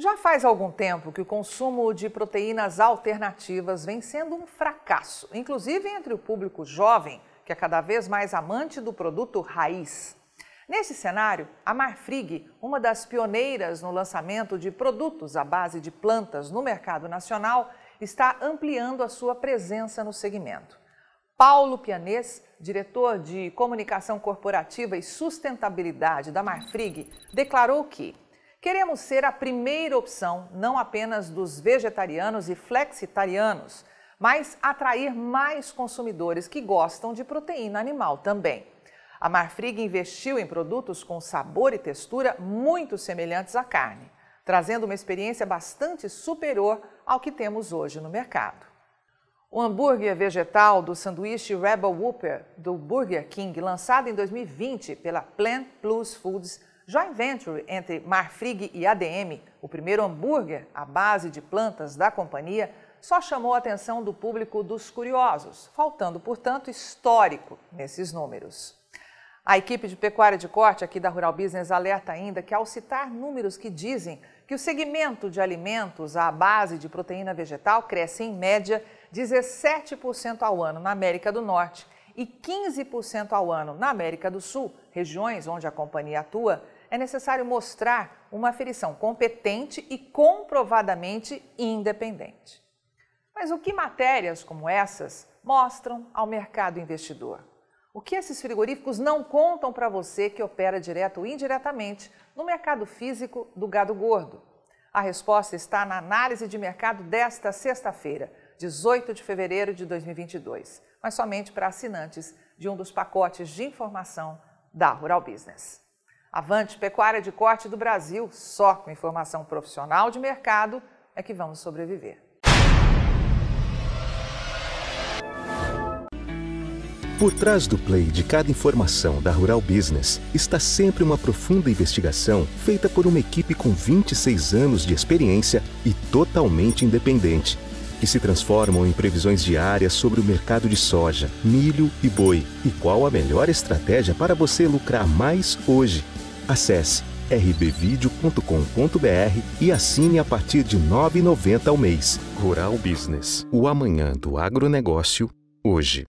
Já faz algum tempo que o consumo de proteínas alternativas vem sendo um fracasso, inclusive entre o público jovem, que é cada vez mais amante do produto raiz. Nesse cenário, a Marfrig, uma das pioneiras no lançamento de produtos à base de plantas no mercado nacional, está ampliando a sua presença no segmento. Paulo Pianês, diretor de comunicação corporativa e sustentabilidade da Marfrig, declarou que Queremos ser a primeira opção, não apenas dos vegetarianos e flexitarianos, mas atrair mais consumidores que gostam de proteína animal também. A Marfrig investiu em produtos com sabor e textura muito semelhantes à carne, trazendo uma experiência bastante superior ao que temos hoje no mercado. O hambúrguer vegetal do sanduíche Rebel Whopper do Burger King, lançado em 2020 pela Plant Plus Foods, Joint venture entre Marfrig e ADM, o primeiro hambúrguer à base de plantas da companhia, só chamou a atenção do público dos curiosos, faltando, portanto, histórico nesses números. A equipe de pecuária de corte aqui da Rural Business alerta ainda que, ao citar números que dizem que o segmento de alimentos à base de proteína vegetal cresce em média 17% ao ano na América do Norte e 15% ao ano na América do Sul, regiões onde a companhia atua, é necessário mostrar uma aferição competente e comprovadamente independente. Mas o que matérias como essas mostram ao mercado investidor? O que esses frigoríficos não contam para você que opera direto ou indiretamente no mercado físico do gado gordo? A resposta está na análise de mercado desta sexta-feira, 18 de fevereiro de 2022, mas somente para assinantes de um dos pacotes de informação da Rural Business. Avante Pecuária de Corte do Brasil, só com informação profissional de mercado é que vamos sobreviver. Por trás do play de cada informação da Rural Business está sempre uma profunda investigação feita por uma equipe com 26 anos de experiência e totalmente independente, que se transformam em previsões diárias sobre o mercado de soja, milho e boi e qual a melhor estratégia para você lucrar mais hoje Acesse rbvideo.com.br e assine a partir de R$ 9,90 ao mês. Rural Business, o amanhã do agronegócio, hoje.